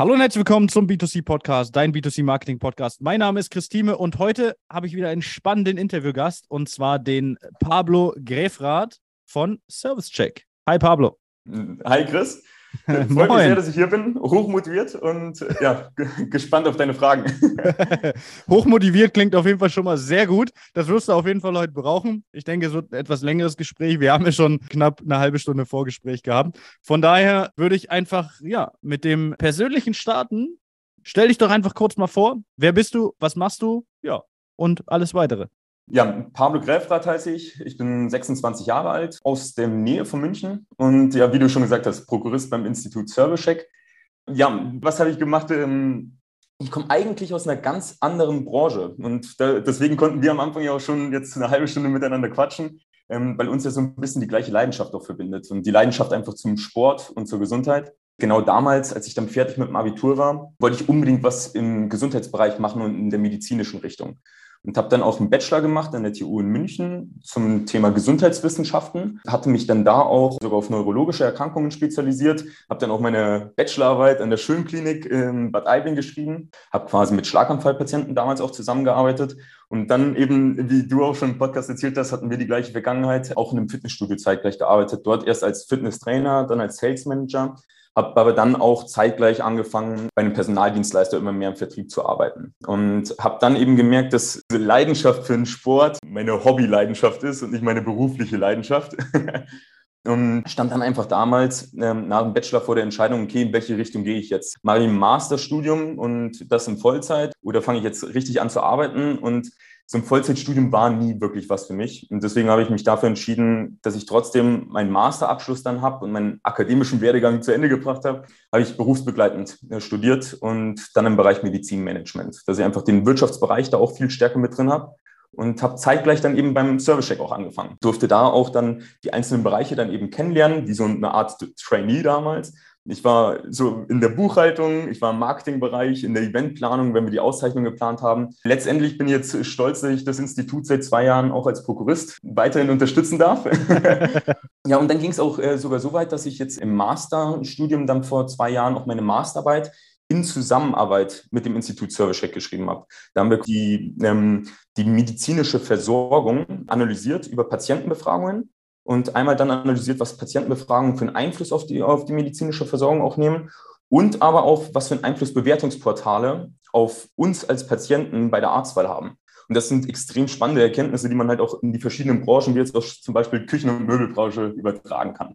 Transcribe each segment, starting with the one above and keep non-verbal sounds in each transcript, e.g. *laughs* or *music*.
Hallo und herzlich willkommen zum B2C Podcast, dein B2C Marketing Podcast. Mein Name ist Christine und heute habe ich wieder einen spannenden Interviewgast und zwar den Pablo Gräfrath von ServiceCheck. Hi Pablo. Hi Chris. *laughs* Freut mich sehr, dass ich hier bin, hochmotiviert und ja, *laughs* gespannt auf deine Fragen. *laughs* hochmotiviert klingt auf jeden Fall schon mal sehr gut. Das wirst du auf jeden Fall heute brauchen. Ich denke, es wird ein etwas längeres Gespräch. Wir haben ja schon knapp eine halbe Stunde Vorgespräch gehabt. Von daher würde ich einfach ja mit dem persönlichen starten. Stell dich doch einfach kurz mal vor. Wer bist du? Was machst du? Ja, und alles weitere. Ja, Pablo Gräfrath heiße ich. Ich bin 26 Jahre alt, aus der Nähe von München und ja, wie du schon gesagt hast, Prokurist beim Institut Servicecheck. Ja, was habe ich gemacht? Ähm, ich komme eigentlich aus einer ganz anderen Branche und da, deswegen konnten wir am Anfang ja auch schon jetzt eine halbe Stunde miteinander quatschen, ähm, weil uns ja so ein bisschen die gleiche Leidenschaft auch verbindet und die Leidenschaft einfach zum Sport und zur Gesundheit. Genau damals, als ich dann fertig mit dem Abitur war, wollte ich unbedingt was im Gesundheitsbereich machen und in der medizinischen Richtung und habe dann auch einen Bachelor gemacht an der TU in München zum Thema Gesundheitswissenschaften. Hatte mich dann da auch sogar auf neurologische Erkrankungen spezialisiert, habe dann auch meine Bachelorarbeit an der Schönklinik in Bad Aibling geschrieben, habe quasi mit Schlaganfallpatienten damals auch zusammengearbeitet. Und dann eben, wie du auch schon im Podcast erzählt hast, hatten wir die gleiche Vergangenheit, auch in einem Fitnessstudio zeitgleich gearbeitet, dort erst als Fitnesstrainer, dann als Sales Manager habe aber dann auch zeitgleich angefangen, bei einem Personaldienstleister immer mehr im Vertrieb zu arbeiten. Und habe dann eben gemerkt, dass diese Leidenschaft für den Sport meine Hobby-Leidenschaft ist und nicht meine berufliche Leidenschaft. *laughs* Und stand dann einfach damals ähm, nach dem Bachelor vor der Entscheidung, okay, in welche Richtung gehe ich jetzt? Mache ich ein Masterstudium und das in Vollzeit oder fange ich jetzt richtig an zu arbeiten? Und so ein Vollzeitstudium war nie wirklich was für mich. Und deswegen habe ich mich dafür entschieden, dass ich trotzdem meinen Masterabschluss dann habe und meinen akademischen Werdegang zu Ende gebracht habe, habe ich berufsbegleitend äh, studiert und dann im Bereich Medizinmanagement, dass ich einfach den Wirtschaftsbereich da auch viel stärker mit drin habe und habe zeitgleich dann eben beim Service-Check auch angefangen. Durfte da auch dann die einzelnen Bereiche dann eben kennenlernen, wie so eine Art Trainee damals ich war so in der Buchhaltung, ich war im Marketingbereich, in der Eventplanung, wenn wir die Auszeichnung geplant haben. Letztendlich bin ich jetzt stolz, dass ich das Institut seit zwei Jahren auch als Prokurist weiterhin unterstützen darf. *laughs* ja, und dann ging es auch äh, sogar so weit, dass ich jetzt im Masterstudium dann vor zwei Jahren auch meine Masterarbeit in Zusammenarbeit mit dem Institut Servicecheck geschrieben habe. Da haben wir die, ähm, die medizinische Versorgung analysiert über Patientenbefragungen und einmal dann analysiert, was Patientenbefragungen für einen Einfluss auf die, auf die medizinische Versorgung auch nehmen und aber auch, was für einen Einfluss Bewertungsportale auf uns als Patienten bei der Arztwahl haben. Und das sind extrem spannende Erkenntnisse, die man halt auch in die verschiedenen Branchen, wie jetzt auch zum Beispiel Küchen- und Möbelbranche, übertragen kann.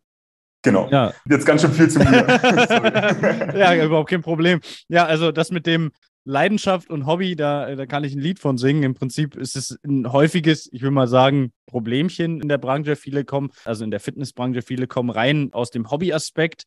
Genau. Ja. Jetzt ganz schön viel zu mir. *laughs* ja, überhaupt kein Problem. Ja, also das mit dem Leidenschaft und Hobby, da, da kann ich ein Lied von singen. Im Prinzip ist es ein häufiges, ich will mal sagen, Problemchen in der Branche. Viele kommen, also in der Fitnessbranche, viele kommen rein aus dem Hobbyaspekt,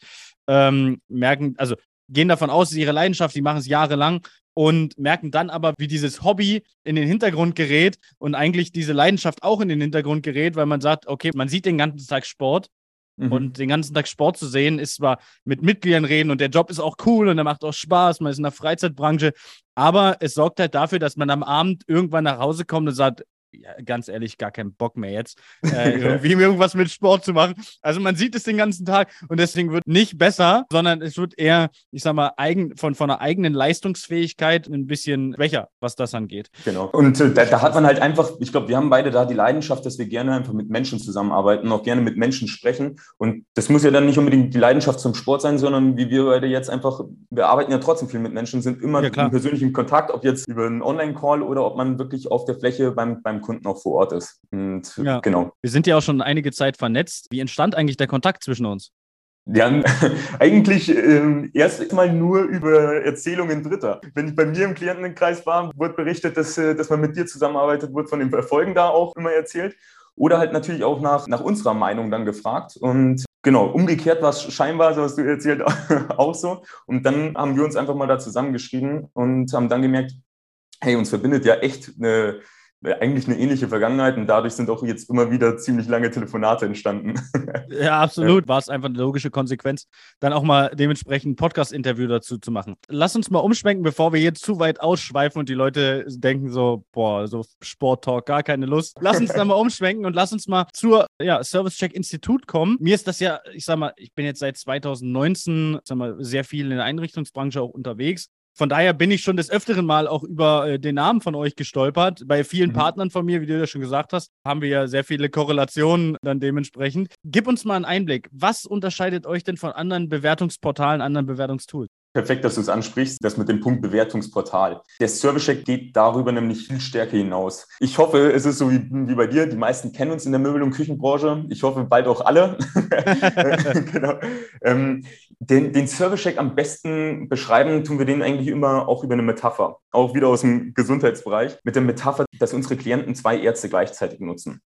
ähm, merken, also gehen davon aus, es ist ihre Leidenschaft, die machen es jahrelang und merken dann aber, wie dieses Hobby in den Hintergrund gerät und eigentlich diese Leidenschaft auch in den Hintergrund gerät, weil man sagt, okay, man sieht den ganzen Tag Sport, Mhm. Und den ganzen Tag Sport zu sehen, ist zwar mit Mitgliedern reden und der Job ist auch cool und er macht auch Spaß, man ist in der Freizeitbranche, aber es sorgt halt dafür, dass man am Abend irgendwann nach Hause kommt und sagt, ja, ganz ehrlich, gar keinen Bock mehr jetzt, *laughs* äh, irgendwie irgendwas mit Sport zu machen. Also man sieht es den ganzen Tag und deswegen wird nicht besser, sondern es wird eher, ich sag mal, eigen, von, von einer eigenen Leistungsfähigkeit ein bisschen schwächer, was das angeht. Genau. Und äh, da, da, hat man halt einfach, ich glaube, wir haben beide da die Leidenschaft, dass wir gerne einfach mit Menschen zusammenarbeiten, auch gerne mit Menschen sprechen. Und das muss ja dann nicht unbedingt die Leidenschaft zum Sport sein, sondern wie wir beide jetzt einfach, wir arbeiten ja trotzdem viel mit Menschen, sind immer ja, in persönlichem Kontakt, ob jetzt über einen Online-Call oder ob man wirklich auf der Fläche beim, beim Kunden auch vor Ort ist. Und ja. genau. Wir sind ja auch schon einige Zeit vernetzt. Wie entstand eigentlich der Kontakt zwischen uns? Haben *laughs* eigentlich äh, erst mal nur über Erzählungen Dritter. Wenn ich bei mir im Klientenkreis war, wurde berichtet, dass, äh, dass man mit dir zusammenarbeitet, wurde von den Erfolgen da auch immer erzählt. Oder halt natürlich auch nach, nach unserer Meinung dann gefragt. Und genau, umgekehrt war es scheinbar, so hast du erzählt, *laughs* auch so. Und dann haben wir uns einfach mal da zusammengeschrieben und haben dann gemerkt, hey, uns verbindet ja echt eine eigentlich eine ähnliche Vergangenheit und dadurch sind auch jetzt immer wieder ziemlich lange Telefonate entstanden. *laughs* Ja, absolut. Ja. War es einfach eine logische Konsequenz, dann auch mal dementsprechend ein Podcast-Interview dazu zu machen. Lass uns mal umschwenken, bevor wir jetzt zu weit ausschweifen und die Leute denken so, boah, so Sport-Talk, gar keine Lust. Lass uns dann *laughs* mal umschwenken und lass uns mal zur ja, Service-Check-Institut kommen. Mir ist das ja, ich sag mal, ich bin jetzt seit 2019, sag mal, sehr viel in der Einrichtungsbranche auch unterwegs von daher bin ich schon des Öfteren mal auch über äh, den Namen von euch gestolpert. Bei vielen mhm. Partnern von mir, wie du ja schon gesagt hast, haben wir ja sehr viele Korrelationen dann dementsprechend. Gib uns mal einen Einblick. Was unterscheidet euch denn von anderen Bewertungsportalen, anderen Bewertungstools? Perfekt, dass du es ansprichst, das mit dem Punkt Bewertungsportal. Der Service-Check geht darüber nämlich viel stärker hinaus. Ich hoffe, es ist so wie, wie bei dir. Die meisten kennen uns in der Möbel- und Küchenbranche. Ich hoffe, bald auch alle. *laughs* *laughs* genau. ähm, den, den Service-Check am besten beschreiben tun wir den eigentlich immer auch über eine Metapher. Auch wieder aus dem Gesundheitsbereich. Mit der Metapher, dass unsere Klienten zwei Ärzte gleichzeitig nutzen.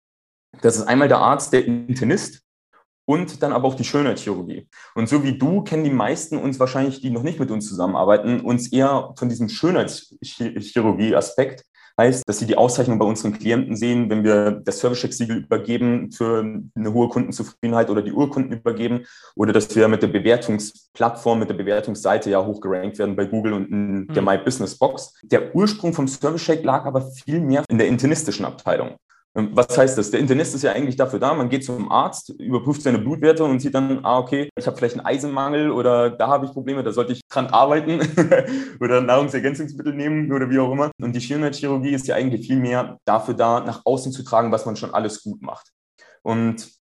Das ist einmal der Arzt, der Internist, und dann aber auch die Schönheitschirurgie. Und so wie du kennen die meisten uns wahrscheinlich, die noch nicht mit uns zusammenarbeiten, uns eher von diesem Schönheitschirurgie-Aspekt. Heißt, dass sie die Auszeichnung bei unseren Klienten sehen, wenn wir das Service-Check-Siegel übergeben für eine hohe Kundenzufriedenheit oder die Urkunden übergeben oder dass wir mit der Bewertungsplattform, mit der Bewertungsseite ja hochgerankt werden bei Google und in der mhm. My Business Box. Der Ursprung vom Service-Check lag aber viel mehr in der internistischen Abteilung. Ähm, was heißt das? Der Internist ist ja eigentlich dafür da, man geht zum Arzt, überprüft seine Blutwerte und sieht dann, ah, okay, ich habe vielleicht einen Eisenmangel oder da habe ich Probleme, da sollte ich dran arbeiten *laughs* oder Nahrungsergänzungsmittel nehmen oder wie auch immer. Und die Schönheitschirurgie ist ja eigentlich viel mehr dafür da, nach außen zu tragen, was man schon alles gut macht. Und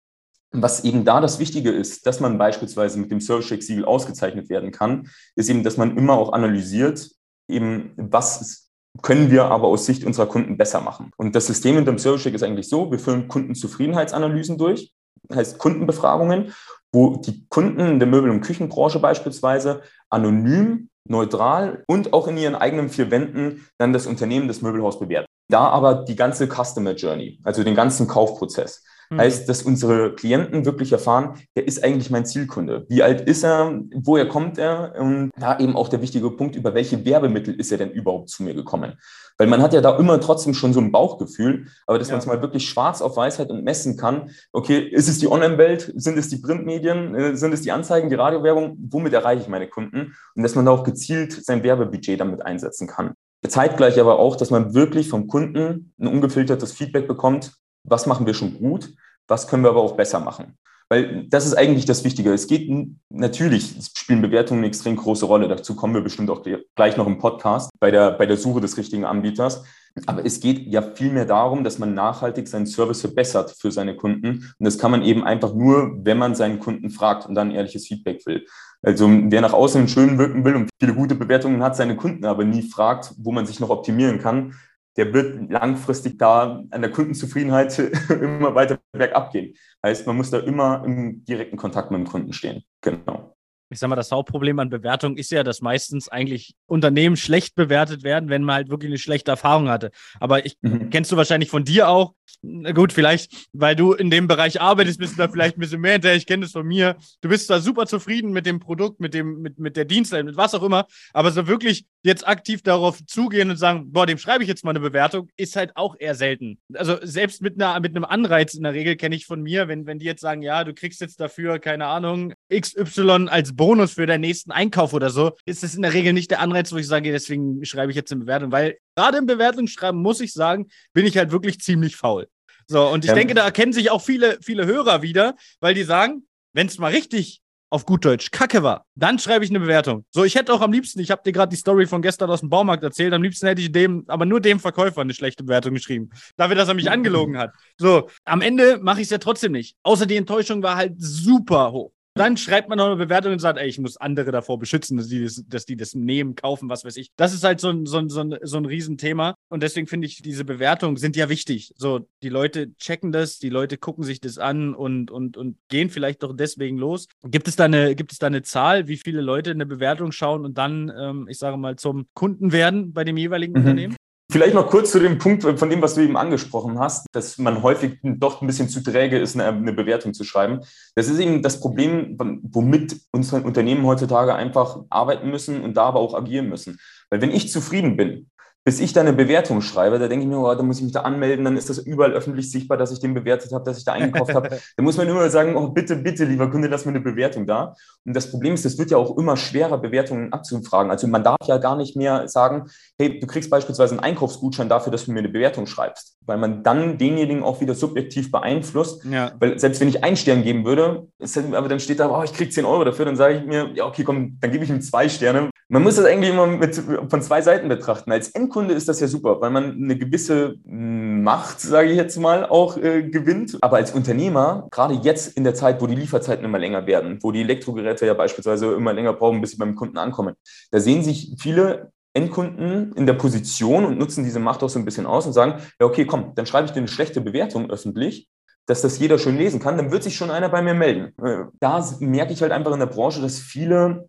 was eben da das Wichtige ist, dass man beispielsweise mit dem Service-Check-Siegel ausgezeichnet werden kann, ist eben, dass man immer auch analysiert, eben was können wir aber aus Sicht unserer Kunden besser machen. Und das System hinter dem Service Check ist eigentlich so, wir führen Kundenzufriedenheitsanalysen durch, heißt Kundenbefragungen, wo die Kunden in der Möbel- und Küchenbranche beispielsweise anonym, neutral und auch in ihren eigenen vier Wänden dann das Unternehmen, das Möbelhaus bewerten. Da aber die ganze Customer Journey, also den ganzen Kaufprozess. Mhm. Heißt, dass unsere Klienten wirklich erfahren, der ist eigentlich mein Zielkunde. Wie alt ist er? Woher kommt er? Und da eben auch der wichtige Punkt, über welche Werbemittel ist er denn überhaupt zu mir gekommen? Weil man hat ja da immer trotzdem schon so ein Bauchgefühl, aber dass ja. man es mal wirklich schwarz auf weiß hat und messen kann, okay, ist es die Online-Welt, sind es die Printmedien, äh, sind es die Anzeigen, die Radiowerbung, womit erreiche ich meine Kunden? Und dass man da auch gezielt sein Werbebudget damit einsetzen kann. Zeitgleich aber auch, dass man wirklich vom Kunden ein ungefiltertes Feedback bekommt, was machen wir schon gut, was können wir aber auch besser machen. Weil das ist eigentlich das Wichtige. Es geht natürlich, spielen Bewertungen eine extrem große Rolle. Dazu kommen wir bestimmt auch gleich noch im Podcast bei der, bei der Suche des richtigen Anbieters. Aber es geht ja vielmehr darum, dass man nachhaltig seinen Service verbessert für seine Kunden. Und das kann man eben einfach nur, wenn man seinen Kunden fragt und dann ehrliches Feedback will. Also wer nach außen schön wirken will und viele gute Bewertungen hat, seine Kunden aber nie fragt, wo man sich noch optimieren kann, der wird langfristig da an der Kundenzufriedenheit *laughs* immer weiter bergab gehen. Heißt, man muss da immer im direkten Kontakt mit dem Kunden stehen. Genau. Ich sag mal, das Hauptproblem an Bewertung ist ja, dass meistens eigentlich Unternehmen schlecht bewertet werden, wenn man halt wirklich eine schlechte Erfahrung hatte. Aber ich mhm. kennst du wahrscheinlich von dir auch, na gut, vielleicht, weil du in dem Bereich arbeitest, bist du da vielleicht ein bisschen mehr hinterher. Ich kenne das von mir. Du bist da super zufrieden mit dem Produkt, mit dem, mit, mit der Dienstleistung, mit was auch immer. Aber so wirklich jetzt aktiv darauf zugehen und sagen, boah, dem schreibe ich jetzt mal eine Bewertung, ist halt auch eher selten. Also selbst mit einer, mit einem Anreiz in der Regel kenne ich von mir, wenn, wenn die jetzt sagen, ja, du kriegst jetzt dafür, keine Ahnung, XY als Bonus für deinen nächsten Einkauf oder so, ist das in der Regel nicht der Anreiz, wo ich sage, deswegen schreibe ich jetzt eine Bewertung, weil gerade im Bewertungsschreiben muss ich sagen, bin ich halt wirklich ziemlich faul. So, und ich ja. denke, da erkennen sich auch viele, viele Hörer wieder, weil die sagen, wenn es mal richtig auf gut Deutsch Kacke war, dann schreibe ich eine Bewertung. So, ich hätte auch am liebsten, ich habe dir gerade die Story von gestern aus dem Baumarkt erzählt, am liebsten hätte ich dem, aber nur dem Verkäufer eine schlechte Bewertung geschrieben. Dafür, dass er mich *laughs* angelogen hat. So, am Ende mache ich es ja trotzdem nicht. Außer die Enttäuschung war halt super hoch. Dann schreibt man noch eine Bewertung und sagt, ey, ich muss andere davor beschützen, dass die das, dass die das nehmen, kaufen, was weiß ich. Das ist halt so ein, so ein, so ein, so ein Riesenthema. Und deswegen finde ich, diese Bewertungen sind ja wichtig. So, die Leute checken das, die Leute gucken sich das an und, und, und gehen vielleicht doch deswegen los. Gibt es da eine, gibt es da eine Zahl, wie viele Leute eine Bewertung schauen und dann, ähm, ich sage mal, zum Kunden werden bei dem jeweiligen mhm. Unternehmen? Vielleicht noch kurz zu dem Punkt von dem, was du eben angesprochen hast, dass man häufig doch ein bisschen zu träge ist, eine, eine Bewertung zu schreiben. Das ist eben das Problem, womit unsere Unternehmen heutzutage einfach arbeiten müssen und da aber auch agieren müssen. Weil wenn ich zufrieden bin, bis ich da eine Bewertung schreibe, da denke ich mir, oh, da muss ich mich da anmelden, dann ist das überall öffentlich sichtbar, dass ich den bewertet habe, dass ich da eingekauft habe. *laughs* Da muss man immer sagen, oh, bitte, bitte, lieber Kunde, lass mir eine Bewertung da. Und das Problem ist, es wird ja auch immer schwerer, Bewertungen abzufragen. Also man darf ja gar nicht mehr sagen, hey, du kriegst beispielsweise einen Einkaufsgutschein dafür, dass du mir eine Bewertung schreibst, weil man dann denjenigen auch wieder subjektiv beeinflusst. Ja. Weil selbst wenn ich einen Stern geben würde, aber dann steht da, oh, ich krieg 10 Euro dafür, dann sage ich mir, ja, okay, komm, dann gebe ich ihm zwei Sterne. Man muss das eigentlich immer mit, von zwei Seiten betrachten. Als Endkunde ist das ja super, weil man eine gewisse Macht, sage ich jetzt mal, auch äh, gewinnt. Aber als Unternehmer, gerade jetzt in der Zeit, wo die Lieferzeiten immer länger werden, wo die Elektrogeräte ja beispielsweise immer länger brauchen, bis sie beim Kunden ankommen, da sehen sich viele Endkunden in der Position und nutzen diese Macht auch so ein bisschen aus und sagen, ja, okay, komm, dann schreibe ich dir eine schlechte Bewertung öffentlich, dass das jeder schön lesen kann, dann wird sich schon einer bei mir melden. Äh, da merke ich halt einfach in der Branche, dass viele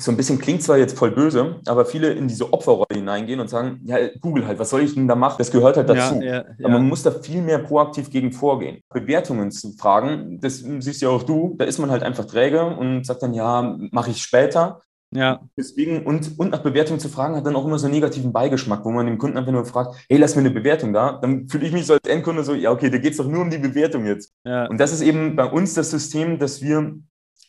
so ein bisschen klingt zwar jetzt voll böse, aber viele in diese Opferrolle hineingehen und sagen, ja, Google halt, was soll ich denn da machen? Das gehört halt dazu. Ja, ja, ja. Aber man muss da viel mehr proaktiv gegen vorgehen. Bewertungen zu fragen, das siehst ja auch du, da ist man halt einfach träge und sagt dann, ja, mache ich später. Ja. Deswegen, und, und nach Bewertungen zu fragen, hat dann auch immer so einen negativen Beigeschmack, wo man dem Kunden einfach nur fragt, hey, lass mir eine Bewertung da. Dann fühle ich mich so als Endkunde so, ja, okay, da geht es doch nur um die Bewertung jetzt. Ja. Und das ist eben bei uns das System, dass wir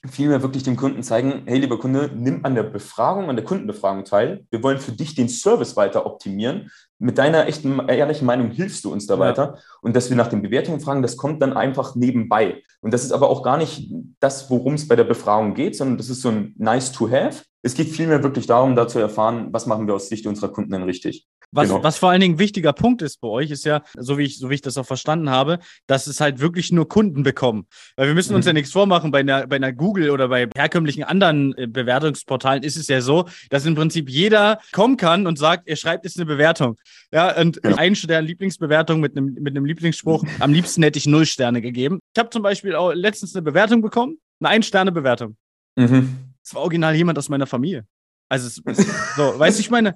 vielmehr wirklich dem Kunden zeigen, hey, lieber Kunde, nimm an der Befragung, an der Kundenbefragung teil. Wir wollen für dich den Service weiter optimieren. Mit deiner echten, ehrlichen Meinung hilfst du uns da ja. weiter. Und dass wir nach den Bewertungen fragen, das kommt dann einfach nebenbei. Und das ist aber auch gar nicht das, worum es bei der Befragung geht, sondern das ist so ein nice to have. Es geht vielmehr wirklich darum, da zu erfahren, was machen wir aus Sicht unserer Kunden denn richtig. Was, genau. was vor allen Dingen ein wichtiger Punkt ist bei euch, ist ja, so wie ich, so wie ich das auch verstanden habe, dass es halt wirklich nur Kunden bekommen. Weil wir müssen uns mhm. ja nichts vormachen, bei einer, bei einer Google oder bei herkömmlichen anderen äh, Bewertungsportalen ist es ja so, dass im Prinzip jeder kommen kann und sagt, er schreibt jetzt eine Bewertung. Ja, und genau. ein Stern Lieblingsbewertung mit einem, mit einem Lieblingsspruch, am liebsten hätte ich null Sterne gegeben. Ich habe zum Beispiel auch letztens eine Bewertung bekommen, eine Ein-Sterne-Bewertung. Mhm. Das war original jemand aus meiner Familie. Also, so, weißt du, ich meine,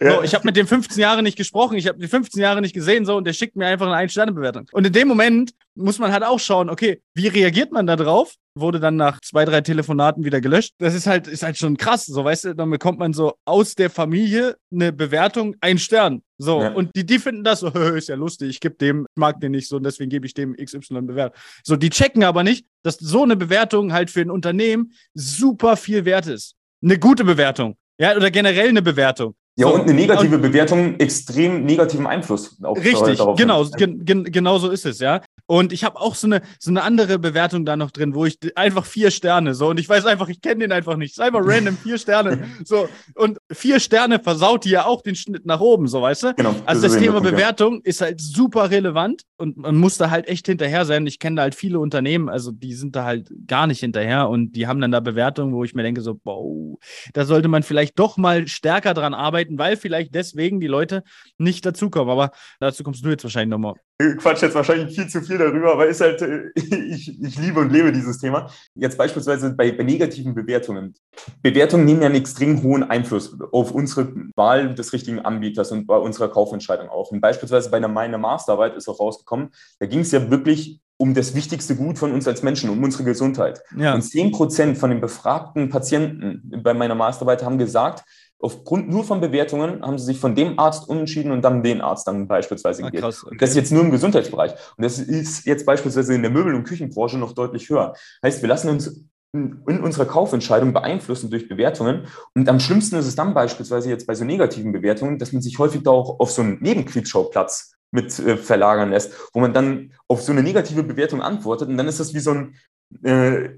so, ich habe mit dem 15 Jahre nicht gesprochen, ich habe die 15 Jahre nicht gesehen, so, und der schickt mir einfach eine Ein-Sterne-Bewertung. Und in dem Moment muss man halt auch schauen, okay, wie reagiert man da drauf? Wurde dann nach zwei, drei Telefonaten wieder gelöscht. Das ist halt, ist halt schon krass, so, weißt du, dann bekommt man so aus der Familie eine Bewertung, ein Stern. So, ja. und die, die finden das so, *laughs* ist ja lustig, ich gebe dem, ich mag den nicht so und deswegen gebe ich dem XY Bewertung. So, die checken aber nicht, dass so eine Bewertung halt für ein Unternehmen super viel wert ist. Eine gute Bewertung. Ja, oder generell eine Bewertung. Ja, so, und eine negative und, Bewertung extrem negativen Einfluss auf Richtig, darauf genau, gen, gen, genau so ist es, ja. Und ich habe auch so eine, so eine andere Bewertung da noch drin, wo ich einfach vier Sterne, so, und ich weiß einfach, ich kenne den einfach nicht. Ist einfach random, *laughs* vier Sterne. So, und vier Sterne versaut dir ja auch den Schnitt nach oben, so, weißt du? Genau. Also das, das Thema Punkt, Bewertung ja. ist halt super relevant und man muss da halt echt hinterher sein. Ich kenne da halt viele Unternehmen, also die sind da halt gar nicht hinterher und die haben dann da Bewertungen, wo ich mir denke, so, wow, da sollte man vielleicht doch mal stärker dran arbeiten arbeiten, weil vielleicht deswegen die Leute nicht dazukommen. Aber dazu kommst du jetzt wahrscheinlich nochmal. Ich quatsch jetzt wahrscheinlich viel zu viel darüber, aber ist halt, äh, *laughs* ich, ich liebe und lebe dieses Thema. Jetzt beispielsweise bei, bei negativen Bewertungen. Bewertungen nehmen ja einen extrem hohen Einfluss auf unsere Wahl des richtigen Anbieters und bei unserer Kaufentscheidung auch. Und beispielsweise bei einer meiner Masterarbeit ist auch rausgekommen, da ging es ja wirklich um das wichtigste Gut von uns als Menschen, um unsere Gesundheit. Ja. Und 10 Prozent von den befragten Patienten bei meiner Masterarbeit haben gesagt, aufgrund nur von Bewertungen haben sie sich von dem Arzt umentschieden und dann den Arzt dann beispielsweise ah, gegeben. okay. Das ist jetzt nur im Gesundheitsbereich. Und das ist jetzt beispielsweise in der Möbel- und Küchenbranche noch deutlich höher. Heißt, wir lassen uns in unserer Kaufentscheidung beeinflussen durch Bewertungen. Und am schlimmsten ist es dann beispielsweise jetzt bei so negativen Bewertungen, dass man sich häufig da auch auf so einen Nebenkriegsschauplatz mit äh, verlagern lässt, wo man dann auf so eine negative Bewertung antwortet und dann ist das wie so ein äh,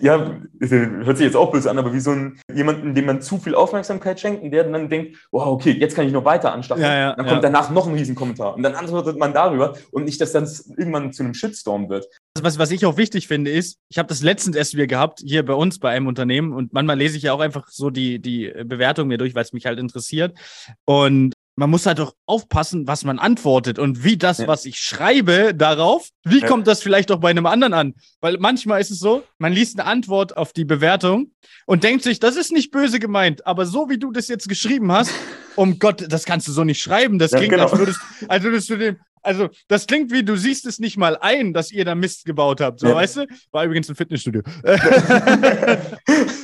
ja, hört sich jetzt auch böse an, aber wie so ein jemanden, dem man zu viel Aufmerksamkeit schenkt und der dann denkt, wow, okay, jetzt kann ich noch weiter anstacheln. Ja, ja, dann kommt ja. danach noch ein Riesenkommentar und dann antwortet man darüber und nicht, dass das irgendwann zu einem Shitstorm wird. Was, was ich auch wichtig finde, ist, ich habe das letztens erst wieder gehabt, hier bei uns bei einem Unternehmen und manchmal lese ich ja auch einfach so die, die Bewertung mir durch, weil es mich halt interessiert. Und man muss halt doch aufpassen, was man antwortet und wie das, ja. was ich schreibe darauf, wie ja. kommt das vielleicht auch bei einem anderen an? Weil manchmal ist es so, man liest eine Antwort auf die Bewertung und denkt sich, das ist nicht böse gemeint, aber so wie du das jetzt geschrieben hast, *laughs* um Gott, das kannst du so nicht schreiben. Das klingt, ja, genau. als, würdest, als würdest du dem, also das klingt wie, du siehst es nicht mal ein, dass ihr da Mist gebaut habt. So, ja. weißt du? War übrigens ein Fitnessstudio. *laughs* *laughs*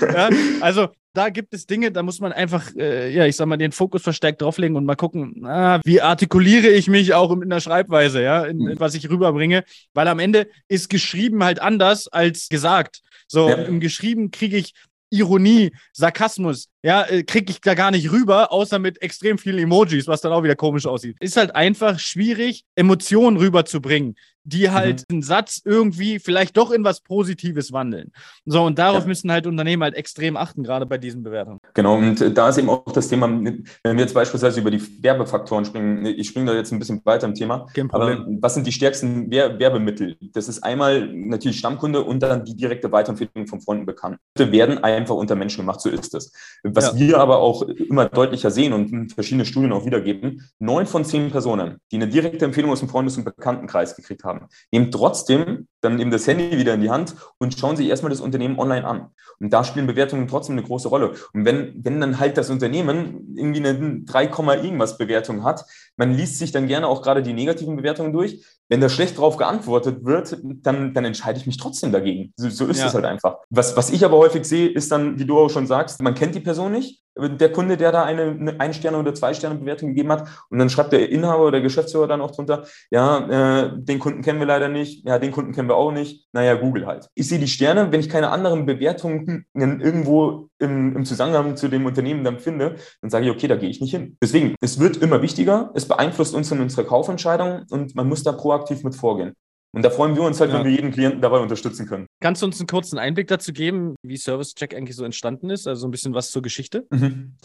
ja, also da gibt es Dinge, da muss man einfach, äh, ja, ich sag mal, den Fokus verstärkt drauflegen und mal gucken, ah, wie artikuliere ich mich auch in der Schreibweise, ja, in, in, was ich rüberbringe, weil am Ende ist geschrieben halt anders als gesagt. So, ja. im Geschrieben kriege ich Ironie, Sarkasmus, ja, äh, kriege ich da gar nicht rüber, außer mit extrem vielen Emojis, was dann auch wieder komisch aussieht. Ist halt einfach schwierig, Emotionen rüberzubringen die halt mhm. einen Satz irgendwie vielleicht doch in was Positives wandeln. So, und darauf ja. müssen halt Unternehmen halt extrem achten, gerade bei diesen Bewertungen. Genau, und äh, da ist eben auch das Thema, wenn wir jetzt beispielsweise über die Werbefaktoren springen, ich springe da jetzt ein bisschen weiter im Thema, aber was sind die stärksten Werbemittel? Das ist einmal natürlich Stammkunde und dann die direkte Weiterempfehlung von Freunden bekannt. werden einfach unter Menschen gemacht, so ist es. Was ja. wir aber auch immer deutlicher sehen und verschiedene Studien auch wiedergeben, neun von zehn Personen, die eine direkte Empfehlung aus dem Freundes- und Bekanntenkreis gekriegt haben, haben. Nehmen trotzdem dann eben das Handy wieder in die Hand und schauen sich erstmal das Unternehmen online an. Und da spielen Bewertungen trotzdem eine große Rolle. Und wenn, wenn dann halt das Unternehmen irgendwie eine 3, irgendwas Bewertung hat, man liest sich dann gerne auch gerade die negativen Bewertungen durch. Wenn da schlecht drauf geantwortet wird, dann, dann entscheide ich mich trotzdem dagegen. So, so ist es ja. halt einfach. Was, was ich aber häufig sehe, ist dann, wie du auch schon sagst, man kennt die Person nicht der Kunde, der da eine, eine ein Sterne oder zwei Sterne Bewertung gegeben hat. Und dann schreibt der Inhaber oder der Geschäftsführer dann auch drunter, ja, äh, den Kunden kennen wir leider nicht, ja, den Kunden kennen wir auch nicht. Naja, Google halt. Ich sehe die Sterne, wenn ich keine anderen Bewertungen irgendwo im, im Zusammenhang zu dem Unternehmen dann finde, dann sage ich, okay, da gehe ich nicht hin. Deswegen, es wird immer wichtiger, es beeinflusst uns in unserer Kaufentscheidung und man muss da proaktiv mit vorgehen. Und da freuen wir uns halt, ja. wenn wir jeden Klienten dabei unterstützen können. Kannst du uns einen kurzen Einblick dazu geben, wie Service Check eigentlich so entstanden ist? Also ein bisschen was zur Geschichte? Mhm.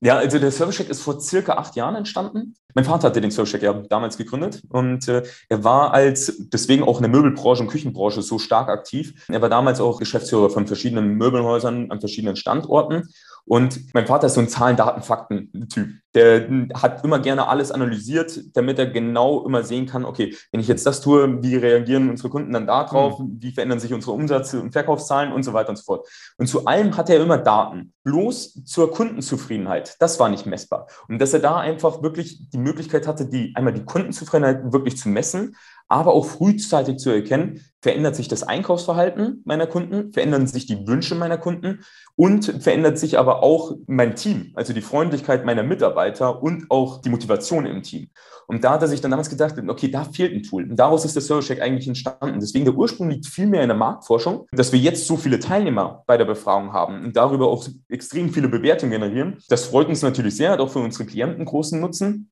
Ja, also der Service Check ist vor circa acht Jahren entstanden. Mein Vater hatte den Service Check ja damals gegründet und äh, er war als deswegen auch in der Möbelbranche und Küchenbranche so stark aktiv. Er war damals auch Geschäftsführer von verschiedenen Möbelhäusern an verschiedenen Standorten und mein Vater ist so ein Zahlen, Daten, Fakten-Typ. Der hat immer gerne alles analysiert, damit er genau immer sehen kann, okay, wenn ich jetzt das tue, wie reagieren unsere Kunden dann darauf, mhm. wie verändern sich unsere Umsatz- und Verkaufszahlen und so weiter und so fort. Und zu allem hat er immer Daten. Bloß zur Kundenzufriedenheit, das war nicht messbar. Und dass er da einfach wirklich die Möglichkeit hatte, die einmal die Kundenzufriedenheit wirklich zu messen, aber auch frühzeitig zu erkennen, verändert sich das Einkaufsverhalten meiner Kunden, verändern sich die Wünsche meiner Kunden und verändert sich aber auch mein Team, also die Freundlichkeit meiner Mitarbeiter und auch die Motivation im Team. Und da hat sich dann damals gedacht, okay, da fehlt ein Tool. Und daraus ist der Service Check eigentlich entstanden. Deswegen der Ursprung liegt viel mehr in der Marktforschung, dass wir jetzt so viele Teilnehmer bei der Befragung haben und darüber auch extrem viele Bewertungen generieren. Das freut uns natürlich sehr, hat auch für unsere Klienten großen Nutzen.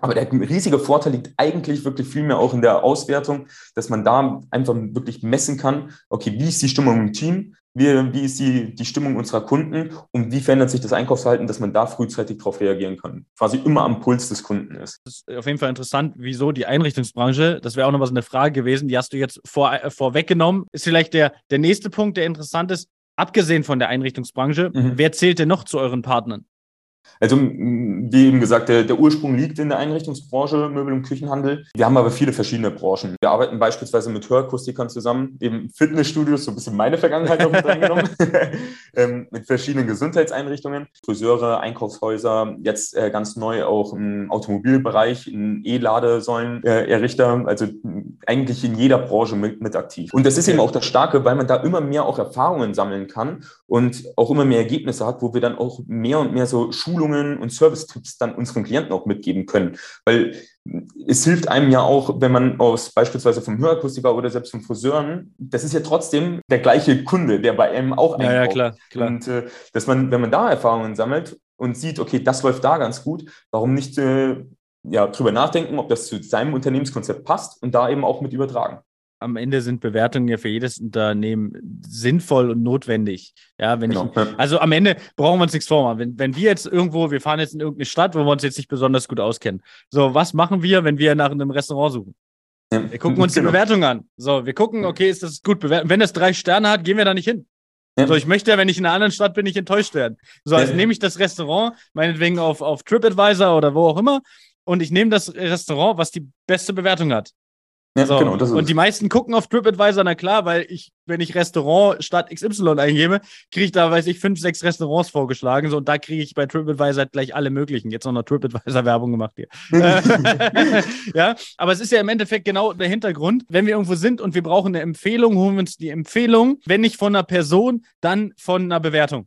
Aber der riesige Vorteil liegt eigentlich wirklich viel mehr auch in der Auswertung, dass man da einfach wirklich messen kann, okay, wie ist die Stimmung im Team, wie, wie ist die, die Stimmung unserer Kunden und wie verändert sich das Einkaufsverhalten, dass man da frühzeitig darauf reagieren kann. Quasi immer am Puls des Kunden ist. Das ist auf jeden Fall interessant, wieso die Einrichtungsbranche, das wäre auch noch was eine Frage gewesen, die hast du jetzt vor, äh, vorweggenommen. Ist vielleicht der, der nächste Punkt, der interessant ist, abgesehen von der Einrichtungsbranche, mhm. wer zählt denn noch zu euren Partnern? Also, wie eben gesagt, der, der, Ursprung liegt in der Einrichtungsbranche, Möbel- und Küchenhandel. Wir haben aber viele verschiedene Branchen. Wir arbeiten beispielsweise mit Hörakustikern zusammen, eben Fitnessstudios, so ein bisschen meine Vergangenheit noch mit reingenommen, *laughs* ähm, mit verschiedenen Gesundheitseinrichtungen, Friseure, Einkaufshäuser, jetzt äh, ganz neu auch im Automobilbereich, in E-Ladesäulen-Errichter, äh, also eigentlich in jeder Branche mit, mit aktiv. Und das ist eben auch das Starke, weil man da immer mehr auch Erfahrungen sammeln kann und auch immer mehr Ergebnisse hat, wo wir dann auch mehr und mehr so Schulungen und Service-Tipps dann unseren Klienten auch mitgeben können. Weil es hilft einem ja auch, wenn man aus beispielsweise vom Hörakustiker oder selbst vom Friseuren, das ist ja trotzdem der gleiche Kunde, der bei einem auch einkauft. Ja, ja, klar, klar. Und äh, dass man, wenn man da Erfahrungen sammelt und sieht, okay, das läuft da ganz gut, warum nicht äh, ja, drüber nachdenken, ob das zu seinem Unternehmenskonzept passt und da eben auch mit übertragen am Ende sind Bewertungen ja für jedes Unternehmen sinnvoll und notwendig. Ja, wenn genau. ich, also am Ende brauchen wir uns nichts vormachen. Wenn, wenn wir jetzt irgendwo, wir fahren jetzt in irgendeine Stadt, wo wir uns jetzt nicht besonders gut auskennen. So, was machen wir, wenn wir nach einem Restaurant suchen? Wir gucken uns genau. die Bewertung an. So, wir gucken, okay, ist das gut bewertet? Wenn es drei Sterne hat, gehen wir da nicht hin. Ja. So, ich möchte ja, wenn ich in einer anderen Stadt bin, nicht enttäuscht werden. So, also ja. nehme ich das Restaurant, meinetwegen auf, auf TripAdvisor oder wo auch immer, und ich nehme das Restaurant, was die beste Bewertung hat. Ja, so. genau, und die meisten gucken auf TripAdvisor, na klar, weil ich, wenn ich Restaurant statt XY eingebe, kriege ich da, weiß ich, fünf, sechs Restaurants vorgeschlagen. So, und da kriege ich bei TripAdvisor gleich alle möglichen. Jetzt noch eine TripAdvisor-Werbung gemacht hier. *laughs* ja, aber es ist ja im Endeffekt genau der Hintergrund. Wenn wir irgendwo sind und wir brauchen eine Empfehlung, holen wir uns die Empfehlung, wenn nicht von einer Person, dann von einer Bewertung.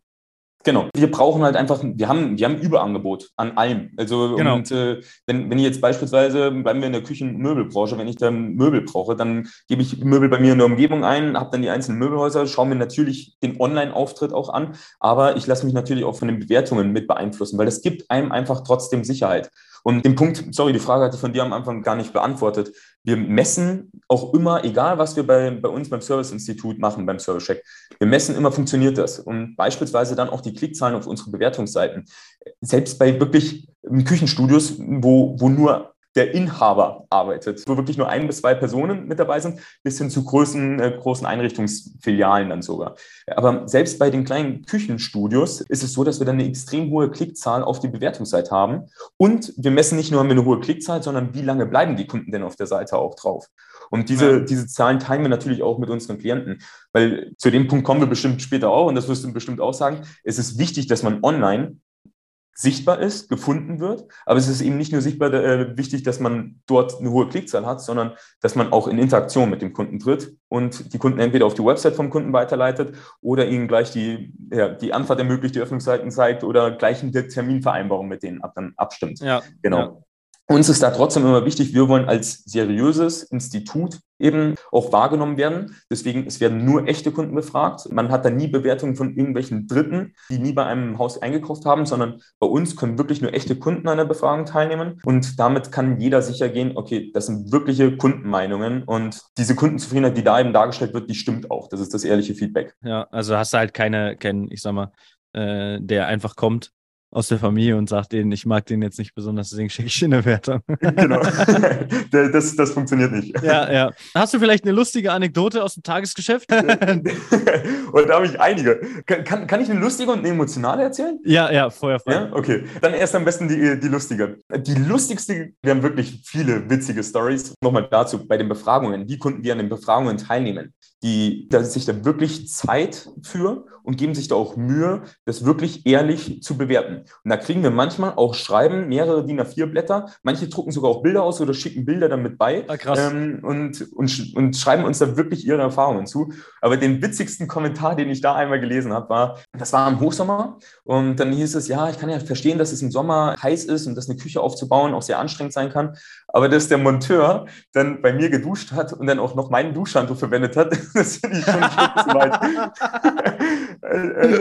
Genau. Wir brauchen halt einfach, wir haben, wir haben Überangebot an allem. Also genau. und äh, wenn, wenn ich jetzt beispielsweise, bleiben wir in der Küchen-Möbelbranche, wenn ich dann Möbel brauche, dann gebe ich Möbel bei mir in der Umgebung ein, habe dann die einzelnen Möbelhäuser, schaue mir natürlich den Online-Auftritt auch an, aber ich lasse mich natürlich auch von den Bewertungen mit beeinflussen, weil das gibt einem einfach trotzdem Sicherheit. Und den Punkt, sorry, die Frage hatte ich von dir am Anfang gar nicht beantwortet. Wir messen auch immer, egal was wir bei, bei uns beim Service-Institut machen, beim Service-Check, wir messen immer, funktioniert das. Und beispielsweise dann auch die Klickzahlen auf unsere Bewertungsseiten. Selbst bei wirklich Küchenstudios, wo, wo nur der Inhaber arbeitet, wo wirklich nur ein bis zwei Personen mit dabei sind, bis hin zu großen, äh, großen Einrichtungsfilialen dann sogar. Aber selbst bei den kleinen Küchenstudios ist es so, dass wir dann eine extrem hohe Klickzahl auf die Bewertungsseite haben. Und wir messen nicht nur haben wir eine hohe Klickzahl, sondern wie lange bleiben die Kunden denn auf der Seite auch drauf. Und diese, ja. diese Zahlen teilen wir natürlich auch mit unseren Klienten, weil zu dem Punkt kommen wir bestimmt später auch und das wirst du bestimmt auch sagen. Es ist wichtig, dass man online sichtbar ist, gefunden wird. Aber es ist eben nicht nur sichtbar äh, wichtig, dass man dort eine hohe Klickzahl hat, sondern dass man auch in Interaktion mit dem Kunden tritt und die Kunden entweder auf die Website vom Kunden weiterleitet oder ihnen gleich die, ja, die Anfahrt ermöglicht, die Öffnungszeiten zeigt oder gleich eine Terminvereinbarung mit denen ab, dann abstimmt. Ja, genau. Ja. Uns ist da trotzdem immer wichtig, wir wollen als seriöses Institut eben auch wahrgenommen werden. Deswegen, es werden nur echte Kunden befragt. Man hat da nie Bewertungen von irgendwelchen Dritten, die nie bei einem Haus eingekauft haben, sondern bei uns können wirklich nur echte Kunden an der Befragung teilnehmen. Und damit kann jeder sicher gehen, okay, das sind wirkliche Kundenmeinungen und diese Kundenzufriedenheit, die da eben dargestellt wird, die stimmt auch. Das ist das ehrliche Feedback. Ja, also hast du halt keine, kein, ich sag mal, äh, der einfach kommt aus der Familie und sagt denen, ich mag den jetzt nicht besonders, deswegen schicke ich Wertung. *laughs* Genau. *laughs* das, das funktioniert nicht. Ja, ja. Hast du vielleicht eine lustige Anekdote aus dem Tagesgeschäft? *laughs* und da habe ich einige. Kann, kann ich eine lustige und eine emotionale erzählen? Ja, ja, Feuerfrei. Ja, okay. Dann erst am besten die, die lustige. Die lustigste, wir haben wirklich viele witzige Stories. Nochmal dazu, bei den Befragungen, die Kunden, die an den Befragungen teilnehmen, die da sich da wirklich Zeit für und geben sich da auch Mühe, das wirklich ehrlich zu bewerten. Und da kriegen wir manchmal auch Schreiben, mehrere DIN A4 Blätter. Manche drucken sogar auch Bilder aus oder schicken Bilder dann mit bei ah, krass. Ähm, und, und, und schreiben uns da wirklich ihre Erfahrungen zu. Aber den witzigsten Kommentar, den ich da einmal gelesen habe, war, das war im Hochsommer und dann hieß es, ja, ich kann ja verstehen, dass es im Sommer heiß ist und dass eine Küche aufzubauen auch sehr anstrengend sein kann. Aber dass der Monteur dann bei mir geduscht hat und dann auch noch meinen Duschhandtuch verwendet hat, *laughs* *laughs* das finde ich schon ein Stück zu weit.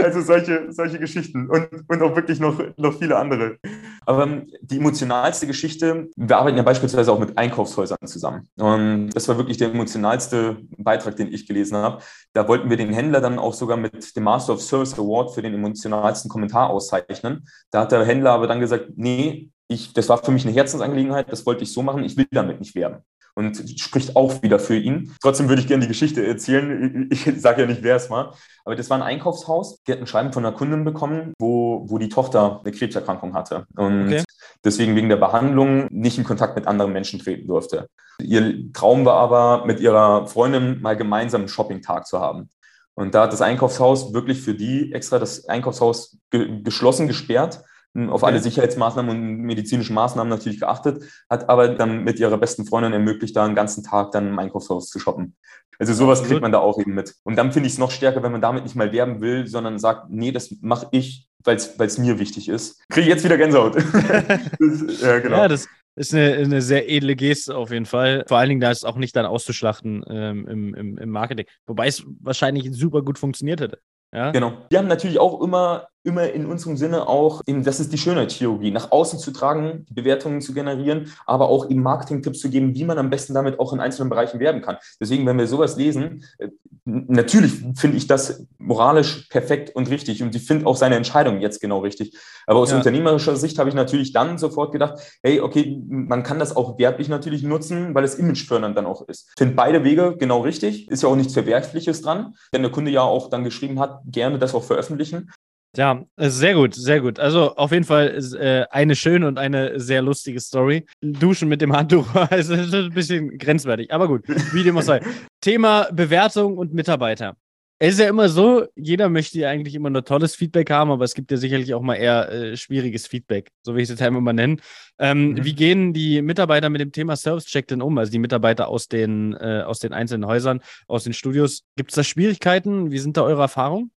also solche, solche Geschichten und, und auch wirklich noch, noch viele andere. Aber ähm, die emotionalste Geschichte, wir arbeiten ja beispielsweise auch mit Einkaufshäusern zusammen. Und das war wirklich der emotionalste Beitrag, den ich gelesen habe. Da wollten wir den Händler dann auch sogar mit dem Master of Service Award für den emotionalsten Kommentar auszeichnen. Da hat der Händler aber dann gesagt, nee, ich, das war für mich eine Herzensangelegenheit, das wollte ich so machen, ich will damit nicht werben. Und spricht auch wieder für ihn. Trotzdem würde ich gerne die Geschichte erzählen. Ich, sage ja nicht, wer es war. Aber das war ein Einkaufshaus. Die hatten ein Schreiben von einer Kundin bekommen, wo, wo die Tochter eine Krebserkrankung hatte. Und okay. deswegen wegen der Behandlung nicht in Kontakt mit anderen Menschen treten durfte. Ihr Traum war aber, mit ihrer Freundin mal gemeinsam einen Shopping-Tag zu haben. Und da hat das Einkaufshaus wirklich für die extra das Einkaufshaus ge geschlossen, gesperrt auf alle Sicherheitsmaßnahmen und medizinischen Maßnahmen natürlich geachtet, hat aber dann mit ihrer besten Freundin ermöglicht, da einen ganzen Tag dann im Einkaufshaus zu shoppen. Also sowas kriegt man da auch eben mit. Und dann finde ich es noch stärker, wenn man damit nicht mal werben will, sondern sagt, nee, das mache ich, weil es mir wichtig ist. Kriege ich jetzt wieder Gänsehaut. *laughs* das, ja, genau. Ja, das ist eine, eine sehr edle Geste auf jeden Fall. Vor allen Dingen, da ist auch nicht dann auszuschlachten ähm, im, im, im Marketing. Wobei es wahrscheinlich super gut funktioniert hätte. Ja? Genau. Wir haben natürlich auch immer immer in unserem Sinne auch, eben, das ist die Schönheitschirurgie, nach außen zu tragen, Bewertungen zu generieren, aber auch eben Marketing-Tipps zu geben, wie man am besten damit auch in einzelnen Bereichen werben kann. Deswegen, wenn wir sowas lesen, äh, natürlich finde ich das moralisch perfekt und richtig und ich finde auch seine Entscheidung jetzt genau richtig. Aber aus ja. unternehmerischer Sicht habe ich natürlich dann sofort gedacht, hey, okay, man kann das auch werblich natürlich nutzen, weil es imagefördernd dann auch ist. Ich finde beide Wege genau richtig, ist ja auch nichts Verwerfliches dran, wenn der Kunde ja auch dann geschrieben hat, gerne das auch veröffentlichen. Ja, äh, sehr gut, sehr gut. Also auf jeden Fall äh, eine schöne und eine sehr lustige Story. Duschen mit dem Handtuch *laughs* also, ist ein bisschen grenzwertig, aber gut, wie dem auch sei. Thema Bewertung und Mitarbeiter. Es ist ja immer so, jeder möchte ja eigentlich immer nur tolles Feedback haben, aber es gibt ja sicherlich auch mal eher äh, schwieriges Feedback, so wie ich es jetzt einmal mal nennen. Ähm, mhm. Wie gehen die Mitarbeiter mit dem Thema Service Check denn um? Also die Mitarbeiter aus den, äh, aus den einzelnen Häusern, aus den Studios. Gibt es da Schwierigkeiten? Wie sind da eure Erfahrungen?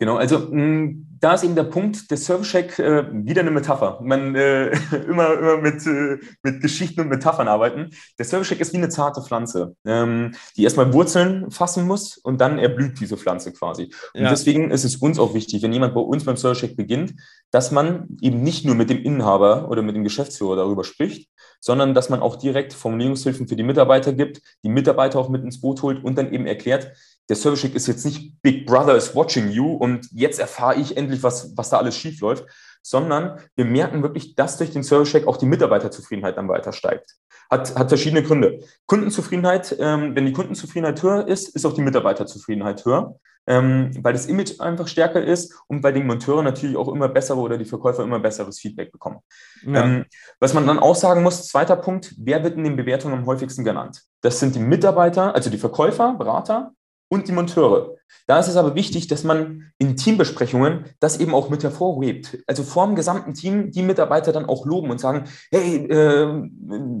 Genau, also mh, da ist eben der Punkt, der Service Check äh, wieder eine Metapher. Man äh, *laughs* immer, immer mit, äh, mit Geschichten und Metaphern arbeiten. Der Service Check ist wie eine zarte Pflanze, ähm, die erstmal Wurzeln fassen muss und dann erblüht diese Pflanze quasi. Und ja. deswegen ist es uns auch wichtig, wenn jemand bei uns beim Service Check beginnt, dass man eben nicht nur mit dem Inhaber oder mit dem Geschäftsführer darüber spricht, sondern dass man auch direkt Formulierungshilfen für die Mitarbeiter gibt, die Mitarbeiter auch mit ins Boot holt und dann eben erklärt, der Service Check ist jetzt nicht Big Brother is watching you und jetzt erfahre ich endlich, was, was da alles schief läuft, sondern wir merken wirklich, dass durch den Service Check auch die Mitarbeiterzufriedenheit dann weiter steigt. Hat, hat verschiedene Gründe. Kundenzufriedenheit, ähm, wenn die Kundenzufriedenheit höher ist, ist auch die Mitarbeiterzufriedenheit höher, ähm, weil das Image einfach stärker ist und bei den Monteuren natürlich auch immer bessere oder die Verkäufer immer besseres Feedback bekommen. Ja. Ähm, was man dann auch sagen muss, zweiter Punkt, wer wird in den Bewertungen am häufigsten genannt? Das sind die Mitarbeiter, also die Verkäufer, Berater und die Monteure. Da ist es aber wichtig, dass man in Teambesprechungen das eben auch mit hervorhebt. Also vor dem gesamten Team die Mitarbeiter dann auch loben und sagen, hey, äh,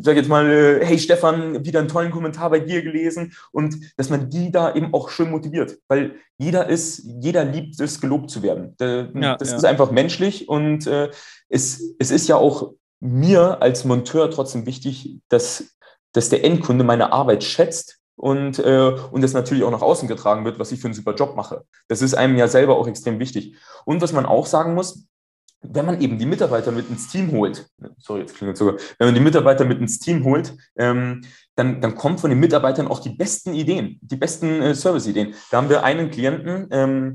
sag jetzt mal, äh, hey Stefan, wieder einen tollen Kommentar bei dir gelesen und dass man die da eben auch schön motiviert, weil jeder ist, jeder liebt es, gelobt zu werden. Das ja. ist einfach menschlich und äh, es, es ist ja auch mir als Monteur trotzdem wichtig, dass, dass der Endkunde meine Arbeit schätzt und, äh, und das natürlich auch nach außen getragen wird, was ich für einen super Job mache. Das ist einem ja selber auch extrem wichtig. Und was man auch sagen muss, wenn man eben die Mitarbeiter mit ins Team holt, sorry, jetzt klingelt sogar, wenn man die Mitarbeiter mit ins Team holt, ähm, dann, dann kommt von den Mitarbeitern auch die besten Ideen, die besten äh, Service-Ideen. Da haben wir einen Klienten, ähm,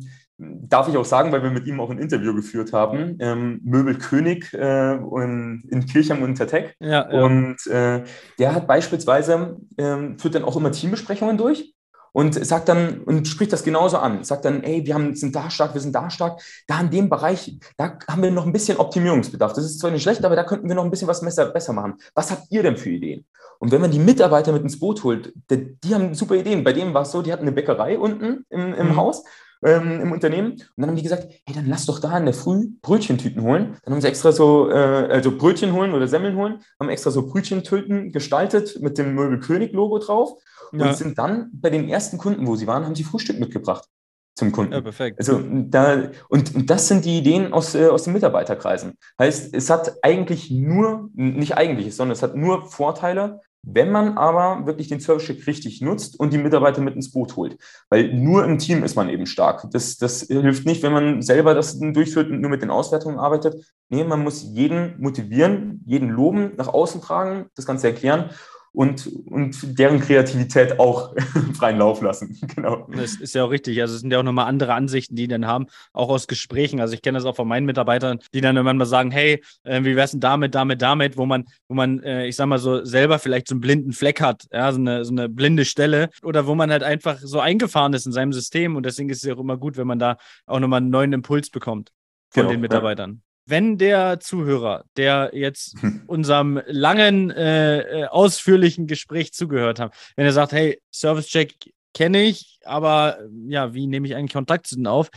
darf ich auch sagen, weil wir mit ihm auch ein Interview geführt haben, ähm, Möbelkönig äh, in, in Kirchheim und Tertek. Ja, ja. Und äh, der hat beispielsweise, ähm, führt dann auch immer Teambesprechungen durch und sagt dann und spricht das genauso an. Sagt dann, ey, wir haben, sind da stark, wir sind da stark. Da in dem Bereich, da haben wir noch ein bisschen Optimierungsbedarf. Das ist zwar nicht schlecht, aber da könnten wir noch ein bisschen was besser, besser machen. Was habt ihr denn für Ideen? Und wenn man die Mitarbeiter mit ins Boot holt, die, die haben super Ideen. Bei dem war es so, die hatten eine Bäckerei unten im, im mhm. Haus ähm, im Unternehmen. Und dann haben die gesagt, hey, dann lass doch da in der Früh Brötchentüten holen. Dann haben sie extra so, äh, also Brötchen holen oder Semmeln holen, haben extra so Brötchentüten gestaltet mit dem Möbel König Logo drauf und ja. sind dann bei den ersten Kunden, wo sie waren, haben sie Frühstück mitgebracht zum Kunden. Ja, perfekt. Also da, und, und das sind die Ideen aus, äh, aus den Mitarbeiterkreisen. Heißt, es hat eigentlich nur, nicht eigentlich, sondern es hat nur Vorteile, wenn man aber wirklich den Service Check richtig nutzt und die Mitarbeiter mit ins Boot holt. Weil nur im Team ist man eben stark. Das, das hilft nicht, wenn man selber das durchführt und nur mit den Auswertungen arbeitet. Nee, man muss jeden motivieren, jeden loben, nach außen tragen, das Ganze erklären und, und deren Kreativität auch *laughs* freien Lauf lassen. *laughs* Genau. Das ist ja auch richtig. Also es sind ja auch nochmal andere Ansichten, die die dann haben, auch aus Gesprächen. Also ich kenne das auch von meinen Mitarbeitern, die dann irgendwann mal sagen, hey, äh, wie wär's denn damit, damit, damit, wo man, wo man, äh, ich sag mal so, selber vielleicht so einen blinden Fleck hat, ja, so eine, so eine blinde Stelle oder wo man halt einfach so eingefahren ist in seinem System und deswegen ist es ja auch immer gut, wenn man da auch nochmal einen neuen Impuls bekommt von genau, den Mitarbeitern. Wenn der Zuhörer, der jetzt *laughs* unserem langen, äh, äh, ausführlichen Gespräch zugehört hat, wenn er sagt, hey, Service-Check kenne ich, aber ja, wie nehme ich eigentlich Kontakt zu denen auf?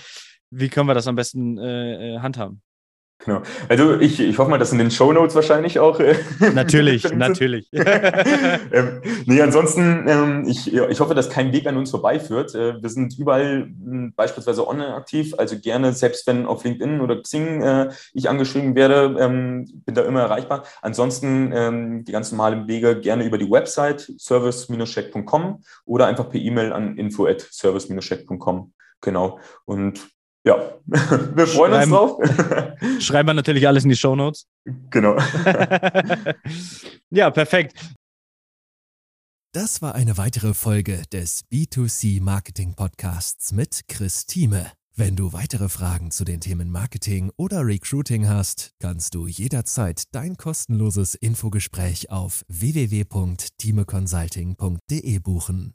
Wie können wir das am besten äh, äh handhaben? Genau. Also ich, ich hoffe mal, dass in den Show Notes wahrscheinlich auch. Äh, *laughs* natürlich, natürlich. *laughs* ähm, nee, ansonsten, ähm, ich, ich hoffe, dass kein Weg an uns vorbeiführt. Äh, wir sind überall äh, beispielsweise online aktiv, also gerne, selbst wenn auf LinkedIn oder Xing äh, ich angeschrieben werde, ähm, bin da immer erreichbar. Ansonsten ähm, die ganz normalen Wege gerne über die Website service-check.com oder einfach per E-Mail an info at service-check.com. Genau. Und ja, wir freuen Schreiben, uns drauf. *laughs* Schreiben wir natürlich alles in die Show Notes. Genau. *laughs* ja, perfekt. Das war eine weitere Folge des B2C Marketing Podcasts mit Chris Thieme. Wenn du weitere Fragen zu den Themen Marketing oder Recruiting hast, kannst du jederzeit dein kostenloses Infogespräch auf www.timeconsulting.de buchen.